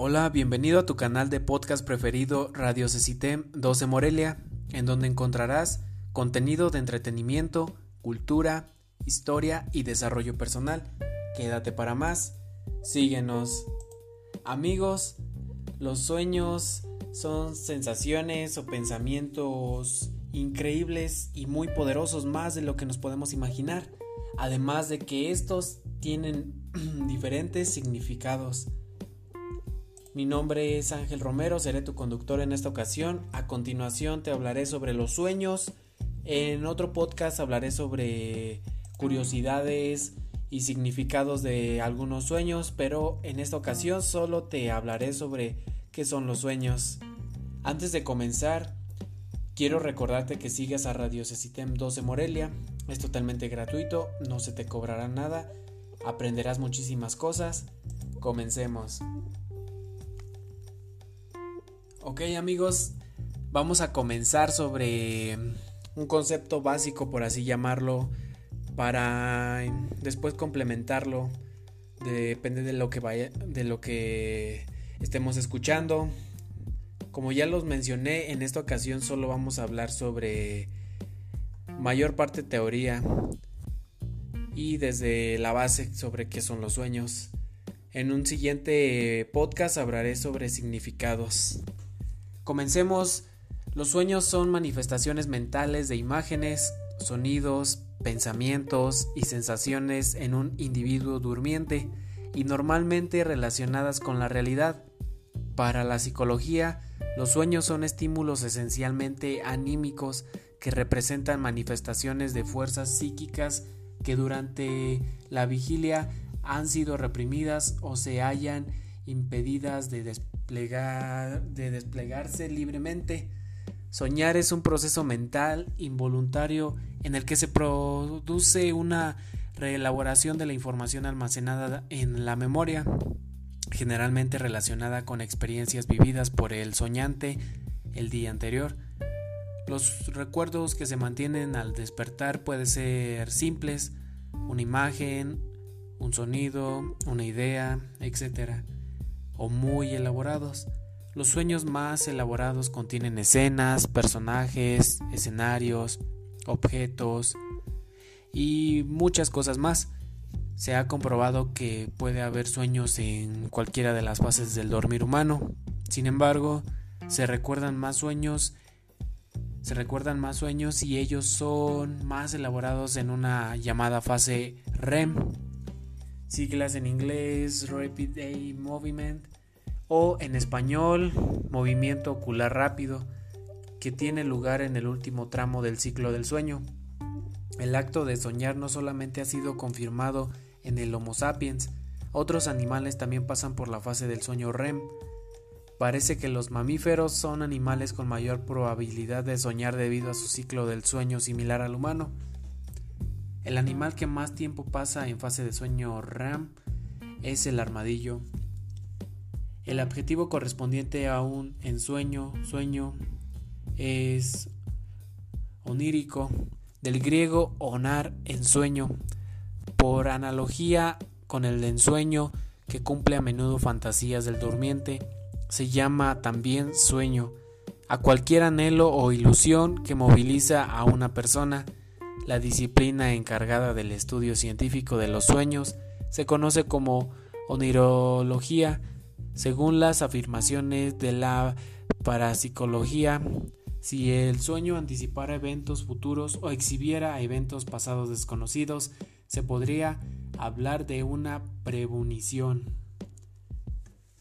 Hola, bienvenido a tu canal de podcast preferido Radio Cecitem 12 Morelia, en donde encontrarás contenido de entretenimiento, cultura, historia y desarrollo personal. Quédate para más, síguenos. Amigos, los sueños son sensaciones o pensamientos increíbles y muy poderosos más de lo que nos podemos imaginar, además de que estos tienen diferentes significados. Mi nombre es Ángel Romero, seré tu conductor en esta ocasión. A continuación te hablaré sobre los sueños. En otro podcast hablaré sobre curiosidades y significados de algunos sueños, pero en esta ocasión solo te hablaré sobre qué son los sueños. Antes de comenzar, quiero recordarte que sigas a Radio Cecitem 12 Morelia. Es totalmente gratuito, no se te cobrará nada, aprenderás muchísimas cosas. Comencemos. Ok amigos, vamos a comenzar sobre un concepto básico, por así llamarlo, para después complementarlo. Depende de lo que vaya, de lo que estemos escuchando. Como ya los mencioné, en esta ocasión solo vamos a hablar sobre mayor parte teoría y desde la base sobre qué son los sueños. En un siguiente podcast hablaré sobre significados. Comencemos. Los sueños son manifestaciones mentales de imágenes, sonidos, pensamientos y sensaciones en un individuo durmiente y normalmente relacionadas con la realidad. Para la psicología, los sueños son estímulos esencialmente anímicos que representan manifestaciones de fuerzas psíquicas que durante la vigilia han sido reprimidas o se hallan impedidas de de desplegarse libremente. Soñar es un proceso mental involuntario en el que se produce una reelaboración de la información almacenada en la memoria, generalmente relacionada con experiencias vividas por el soñante el día anterior. Los recuerdos que se mantienen al despertar pueden ser simples, una imagen, un sonido, una idea, etc o muy elaborados. Los sueños más elaborados contienen escenas, personajes, escenarios, objetos y muchas cosas más. Se ha comprobado que puede haber sueños en cualquiera de las fases del dormir humano. Sin embargo, se recuerdan más sueños se recuerdan más sueños y ellos son más elaborados en una llamada fase REM, siglas en inglés Rapid Eye Movement o en español movimiento ocular rápido que tiene lugar en el último tramo del ciclo del sueño. El acto de soñar no solamente ha sido confirmado en el Homo sapiens, otros animales también pasan por la fase del sueño REM. Parece que los mamíferos son animales con mayor probabilidad de soñar debido a su ciclo del sueño similar al humano. El animal que más tiempo pasa en fase de sueño REM es el armadillo. El adjetivo correspondiente a un ensueño, sueño, es onírico, del griego onar, ensueño, por analogía con el ensueño que cumple a menudo fantasías del durmiente, se llama también sueño, a cualquier anhelo o ilusión que moviliza a una persona, la disciplina encargada del estudio científico de los sueños se conoce como onirología. Según las afirmaciones de la parapsicología, si el sueño anticipara eventos futuros o exhibiera eventos pasados desconocidos, se podría hablar de una premonición.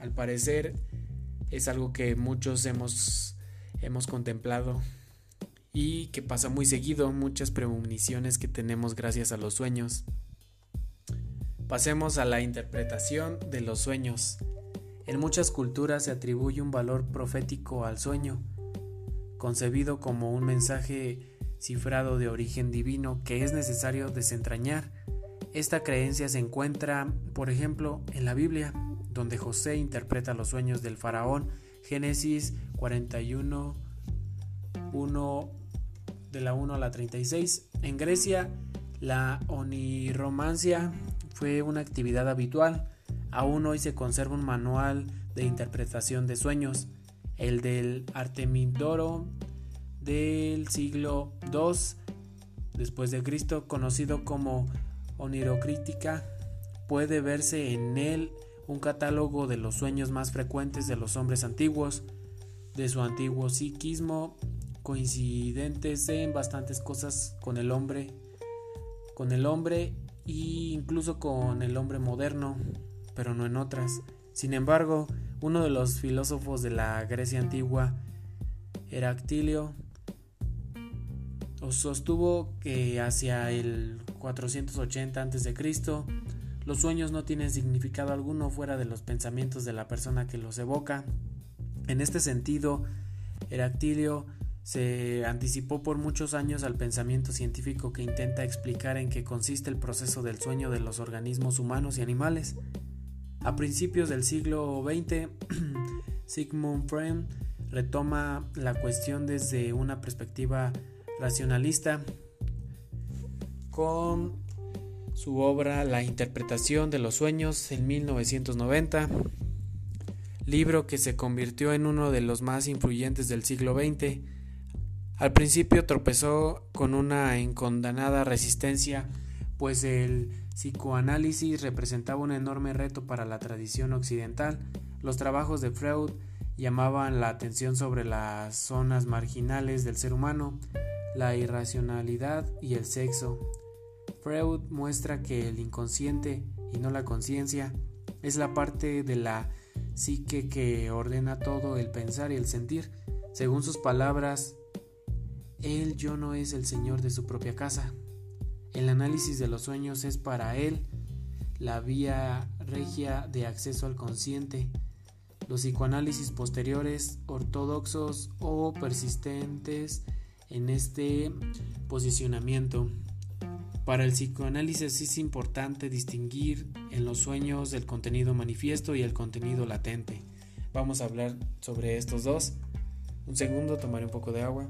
Al parecer es algo que muchos hemos, hemos contemplado y que pasa muy seguido, muchas premoniciones que tenemos gracias a los sueños. Pasemos a la interpretación de los sueños. En muchas culturas se atribuye un valor profético al sueño, concebido como un mensaje cifrado de origen divino que es necesario desentrañar. Esta creencia se encuentra, por ejemplo, en la Biblia, donde José interpreta los sueños del faraón, Génesis 41, 1 de la 1 a la 36. En Grecia, la oniromancia fue una actividad habitual. Aún hoy se conserva un manual de interpretación de sueños, el del Artemidoro del siglo II después de Cristo, conocido como onirocrítica, puede verse en él un catálogo de los sueños más frecuentes de los hombres antiguos, de su antiguo psiquismo, coincidentes en bastantes cosas con el hombre, con el hombre e incluso con el hombre moderno, pero no en otras. Sin embargo, uno de los filósofos de la Grecia antigua, Heractilio, sostuvo que hacia el 480 a.C. los sueños no tienen significado alguno fuera de los pensamientos de la persona que los evoca. En este sentido, Heractilio se anticipó por muchos años al pensamiento científico que intenta explicar en qué consiste el proceso del sueño de los organismos humanos y animales. A principios del siglo XX, Sigmund Freud retoma la cuestión desde una perspectiva racionalista con su obra La interpretación de los sueños en 1990, libro que se convirtió en uno de los más influyentes del siglo XX. Al principio tropezó con una incondanada resistencia, pues el psicoanálisis representaba un enorme reto para la tradición occidental. Los trabajos de Freud llamaban la atención sobre las zonas marginales del ser humano, la irracionalidad y el sexo. Freud muestra que el inconsciente y no la conciencia es la parte de la psique que ordena todo el pensar y el sentir. Según sus palabras, él yo no es el señor de su propia casa. El análisis de los sueños es para él la vía regia de acceso al consciente. Los psicoanálisis posteriores, ortodoxos o persistentes, en este posicionamiento. Para el psicoanálisis es importante distinguir en los sueños el contenido manifiesto y el contenido latente. Vamos a hablar sobre estos dos. Un segundo, tomaré un poco de agua.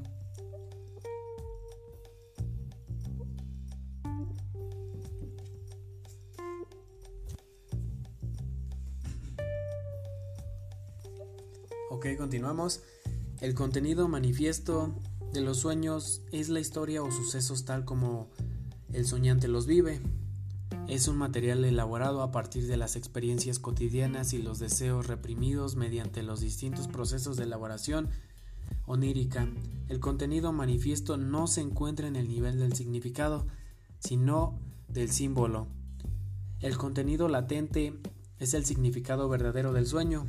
Ok, continuamos. El contenido manifiesto de los sueños es la historia o sucesos tal como el soñante los vive. Es un material elaborado a partir de las experiencias cotidianas y los deseos reprimidos mediante los distintos procesos de elaboración onírica. El contenido manifiesto no se encuentra en el nivel del significado, sino del símbolo. El contenido latente es el significado verdadero del sueño,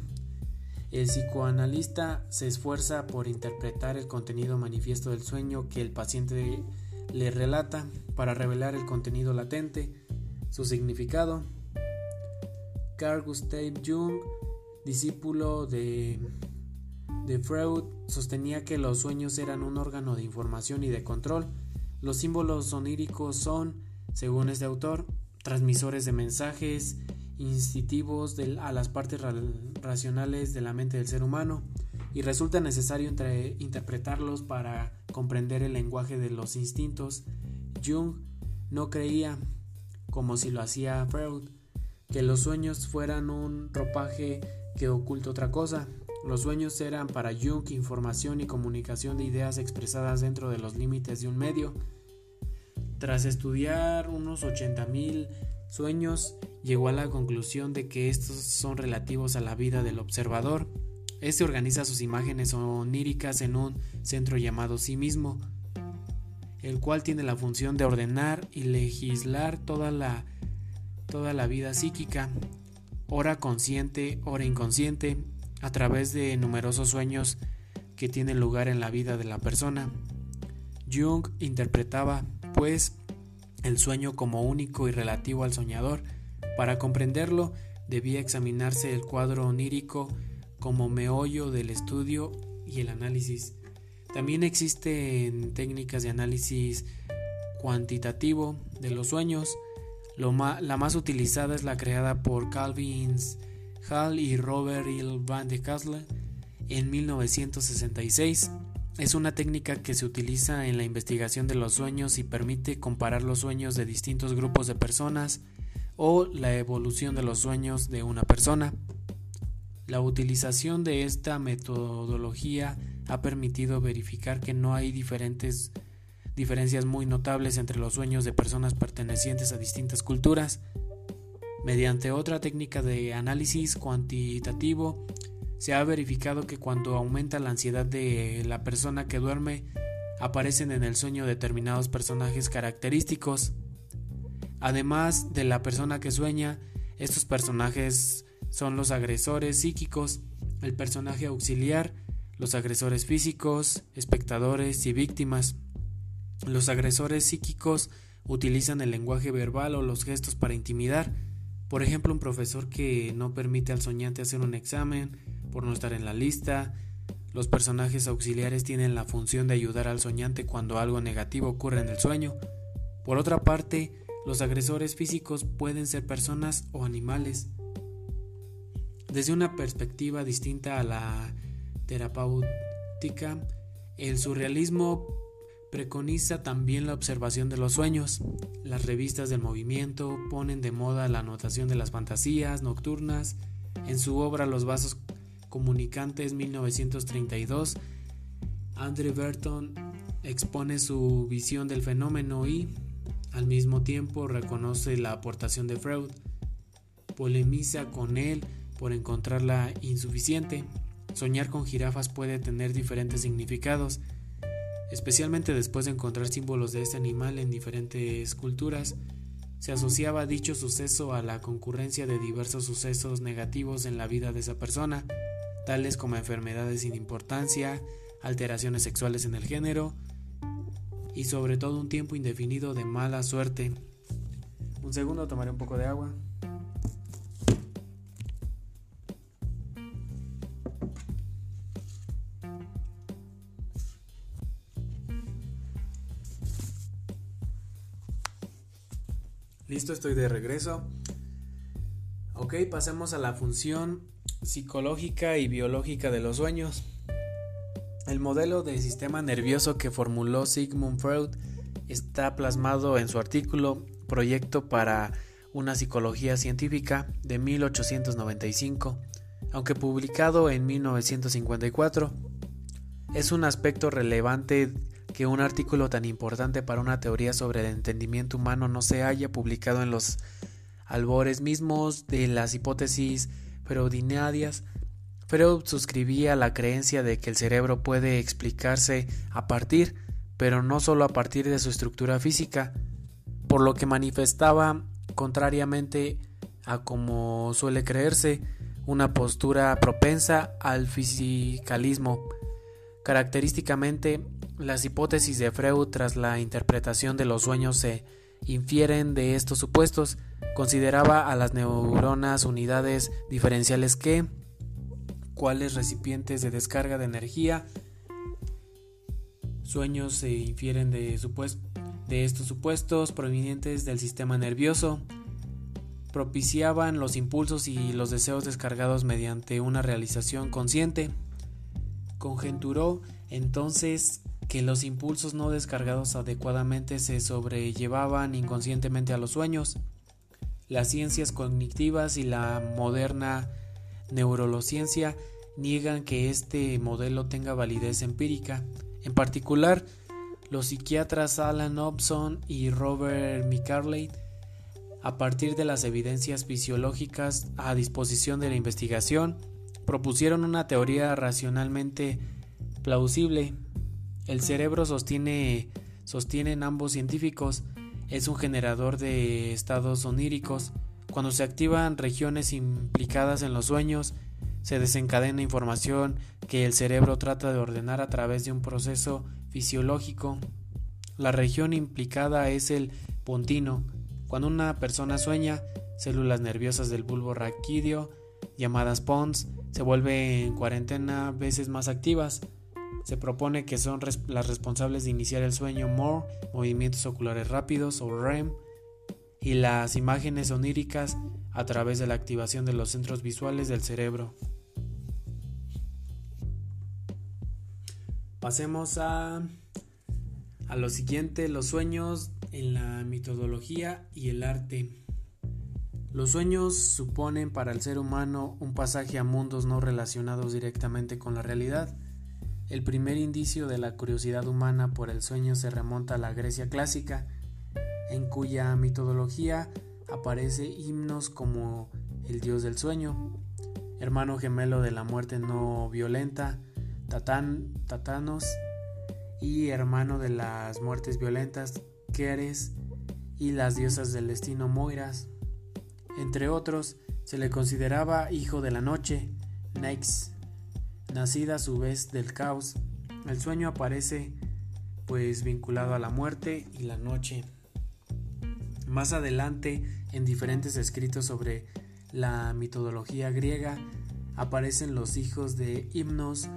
el psicoanalista se esfuerza por interpretar el contenido manifiesto del sueño que el paciente le relata para revelar el contenido latente, su significado. Carl Gustav Jung, discípulo de, de Freud, sostenía que los sueños eran un órgano de información y de control. Los símbolos oníricos son, según este autor, transmisores de mensajes instintivos a las partes racionales de la mente del ser humano y resulta necesario interpretarlos para comprender el lenguaje de los instintos. Jung no creía, como si lo hacía Freud, que los sueños fueran un ropaje que oculta otra cosa. Los sueños eran para Jung información y comunicación de ideas expresadas dentro de los límites de un medio. Tras estudiar unos 80.000 sueños llegó a la conclusión de que estos son relativos a la vida del observador. Este organiza sus imágenes oníricas en un centro llamado sí mismo, el cual tiene la función de ordenar y legislar toda la, toda la vida psíquica, hora consciente, hora inconsciente, a través de numerosos sueños que tienen lugar en la vida de la persona. Jung interpretaba, pues, el sueño como único y relativo al soñador. Para comprenderlo, debía examinarse el cuadro onírico como meollo del estudio y el análisis. También existen técnicas de análisis cuantitativo de los sueños. la más utilizada es la creada por Calvin Hall y Robert Hill van de Castle en 1966. Es una técnica que se utiliza en la investigación de los sueños y permite comparar los sueños de distintos grupos de personas o la evolución de los sueños de una persona. La utilización de esta metodología ha permitido verificar que no hay diferentes diferencias muy notables entre los sueños de personas pertenecientes a distintas culturas. Mediante otra técnica de análisis cuantitativo, se ha verificado que cuando aumenta la ansiedad de la persona que duerme, aparecen en el sueño determinados personajes característicos. Además de la persona que sueña, estos personajes son los agresores psíquicos, el personaje auxiliar, los agresores físicos, espectadores y víctimas. Los agresores psíquicos utilizan el lenguaje verbal o los gestos para intimidar. Por ejemplo, un profesor que no permite al soñante hacer un examen por no estar en la lista. Los personajes auxiliares tienen la función de ayudar al soñante cuando algo negativo ocurre en el sueño. Por otra parte, los agresores físicos pueden ser personas o animales. Desde una perspectiva distinta a la terapéutica, el surrealismo Preconiza también la observación de los sueños. Las revistas del movimiento ponen de moda la anotación de las fantasías nocturnas. En su obra Los vasos comunicantes 1932, Andre Burton expone su visión del fenómeno y, al mismo tiempo, reconoce la aportación de Freud. Polemiza con él por encontrarla insuficiente. Soñar con jirafas puede tener diferentes significados especialmente después de encontrar símbolos de este animal en diferentes culturas, se asociaba dicho suceso a la concurrencia de diversos sucesos negativos en la vida de esa persona, tales como enfermedades sin importancia, alteraciones sexuales en el género y sobre todo un tiempo indefinido de mala suerte. Un segundo, tomaré un poco de agua. Listo, estoy de regreso. Ok, pasemos a la función psicológica y biológica de los sueños. El modelo de sistema nervioso que formuló Sigmund Freud está plasmado en su artículo Proyecto para una psicología científica de 1895, aunque publicado en 1954. Es un aspecto relevante que un artículo tan importante para una teoría sobre el entendimiento humano no se haya publicado en los albores mismos de las hipótesis freudinarias. Freud suscribía la creencia de que el cerebro puede explicarse a partir, pero no solo a partir de su estructura física, por lo que manifestaba, contrariamente a como suele creerse, una postura propensa al fisicalismo. Característicamente, las hipótesis de Freud tras la interpretación de los sueños se infieren de estos supuestos. Consideraba a las neuronas unidades diferenciales que, cuáles recipientes de descarga de energía, sueños se infieren de, de estos supuestos provenientes del sistema nervioso, propiciaban los impulsos y los deseos descargados mediante una realización consciente. Conjenturó entonces que los impulsos no descargados adecuadamente se sobrellevaban inconscientemente a los sueños. Las ciencias cognitivas y la moderna neurociencia niegan que este modelo tenga validez empírica. En particular, los psiquiatras Alan Hobson y Robert McCarley, a partir de las evidencias fisiológicas a disposición de la investigación, propusieron una teoría racionalmente plausible el cerebro sostiene, sostienen ambos científicos, es un generador de estados oníricos. Cuando se activan regiones implicadas en los sueños, se desencadena información que el cerebro trata de ordenar a través de un proceso fisiológico. La región implicada es el pontino. Cuando una persona sueña, células nerviosas del bulbo raquídeo, llamadas pons, se vuelven en cuarentena veces más activas. Se propone que son las responsables de iniciar el sueño MORE, movimientos oculares rápidos o REM, y las imágenes oníricas a través de la activación de los centros visuales del cerebro. Pasemos a, a lo siguiente, los sueños en la mitología y el arte. Los sueños suponen para el ser humano un pasaje a mundos no relacionados directamente con la realidad. El primer indicio de la curiosidad humana por el sueño se remonta a la Grecia clásica, en cuya mitología aparece himnos como el dios del sueño, hermano gemelo de la muerte no violenta, Tatán, Tatanos, y hermano de las muertes violentas, Keres, y las diosas del destino Moiras. Entre otros, se le consideraba hijo de la noche, Nyx, nacida a su vez del caos. El sueño aparece pues vinculado a la muerte y la noche. Más adelante, en diferentes escritos sobre la mitología griega, aparecen los hijos de Himnos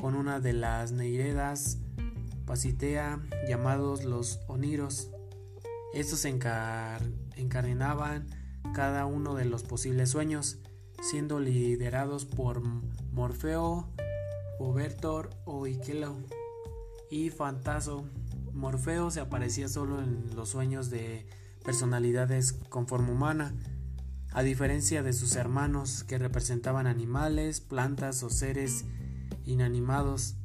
con una de las Neiredas Pasitea llamados los Oniros. Estos encadenaban cada uno de los posibles sueños, siendo liderados por Morfeo, Obertor o Ikelo y Fantaso. Morfeo se aparecía solo en los sueños de personalidades con forma humana, a diferencia de sus hermanos que representaban animales, plantas o seres inanimados.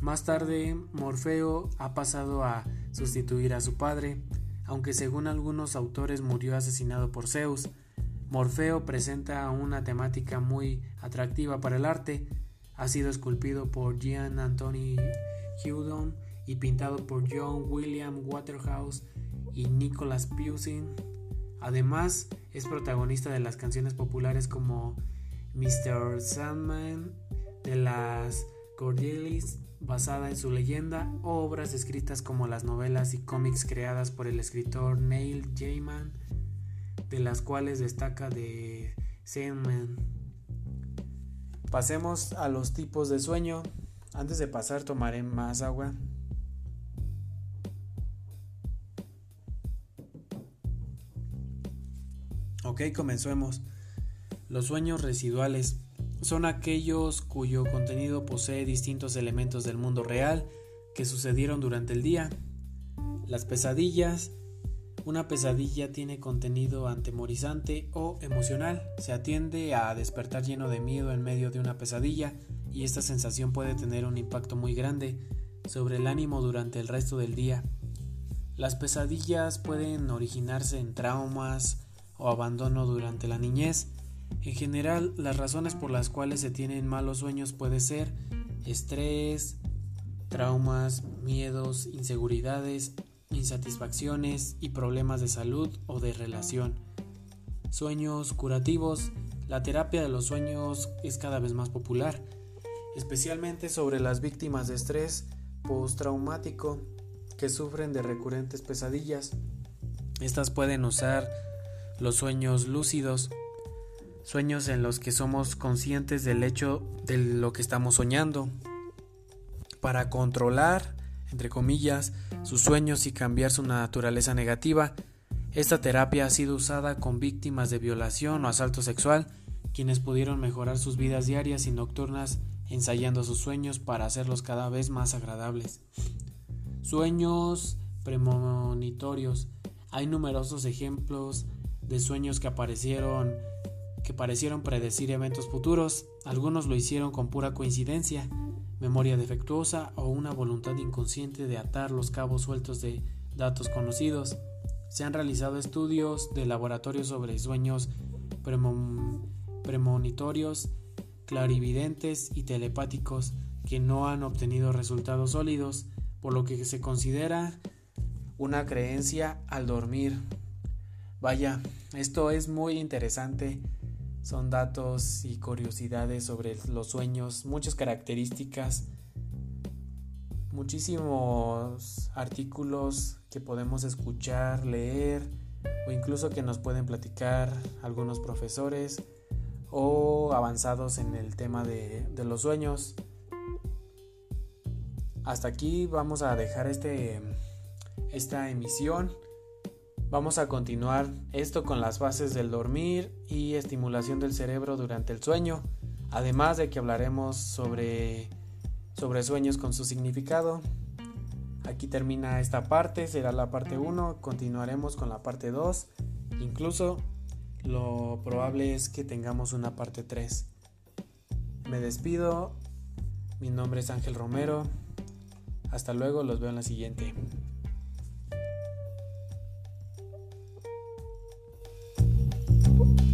Más tarde, Morfeo ha pasado a sustituir a su padre, aunque según algunos autores murió asesinado por Zeus. Morfeo presenta una temática muy atractiva para el arte. Ha sido esculpido por Jean Anthony Houdon y pintado por John William Waterhouse y Nicholas Pusing. Además, es protagonista de las canciones populares como Mr. Sandman, de las Cordilleras basada en su leyenda, obras escritas como las novelas y cómics creadas por el escritor Neil Gaiman, de las cuales destaca de Sandman. Pasemos a los tipos de sueño. Antes de pasar tomaré más agua. Ok, comencemos. Los sueños residuales son aquellos cuyo contenido posee distintos elementos del mundo real que sucedieron durante el día. Las pesadillas. Una pesadilla tiene contenido antemorizante o emocional. Se atiende a despertar lleno de miedo en medio de una pesadilla y esta sensación puede tener un impacto muy grande sobre el ánimo durante el resto del día. Las pesadillas pueden originarse en traumas o abandono durante la niñez en general, las razones por las cuales se tienen malos sueños puede ser estrés, traumas, miedos, inseguridades, insatisfacciones y problemas de salud o de relación. Sueños curativos. La terapia de los sueños es cada vez más popular, especialmente sobre las víctimas de estrés postraumático que sufren de recurrentes pesadillas. Estas pueden usar los sueños lúcidos sueños en los que somos conscientes del hecho de lo que estamos soñando, para controlar, entre comillas, sus sueños y cambiar su naturaleza negativa. Esta terapia ha sido usada con víctimas de violación o asalto sexual, quienes pudieron mejorar sus vidas diarias y nocturnas ensayando sus sueños para hacerlos cada vez más agradables. Sueños premonitorios. Hay numerosos ejemplos de sueños que aparecieron que parecieron predecir eventos futuros, algunos lo hicieron con pura coincidencia, memoria defectuosa o una voluntad inconsciente de atar los cabos sueltos de datos conocidos. Se han realizado estudios de laboratorio sobre sueños premonitorios, clarividentes y telepáticos que no han obtenido resultados sólidos, por lo que se considera una creencia al dormir. Vaya, esto es muy interesante son datos y curiosidades sobre los sueños, muchas características, muchísimos artículos que podemos escuchar, leer o incluso que nos pueden platicar algunos profesores o avanzados en el tema de, los sueños. Hasta aquí vamos a dejar este, esta emisión. Vamos a continuar esto con las bases del dormir y estimulación del cerebro durante el sueño, además de que hablaremos sobre, sobre sueños con su significado. Aquí termina esta parte, será la parte 1, continuaremos con la parte 2, incluso lo probable es que tengamos una parte 3. Me despido, mi nombre es Ángel Romero, hasta luego, los veo en la siguiente. You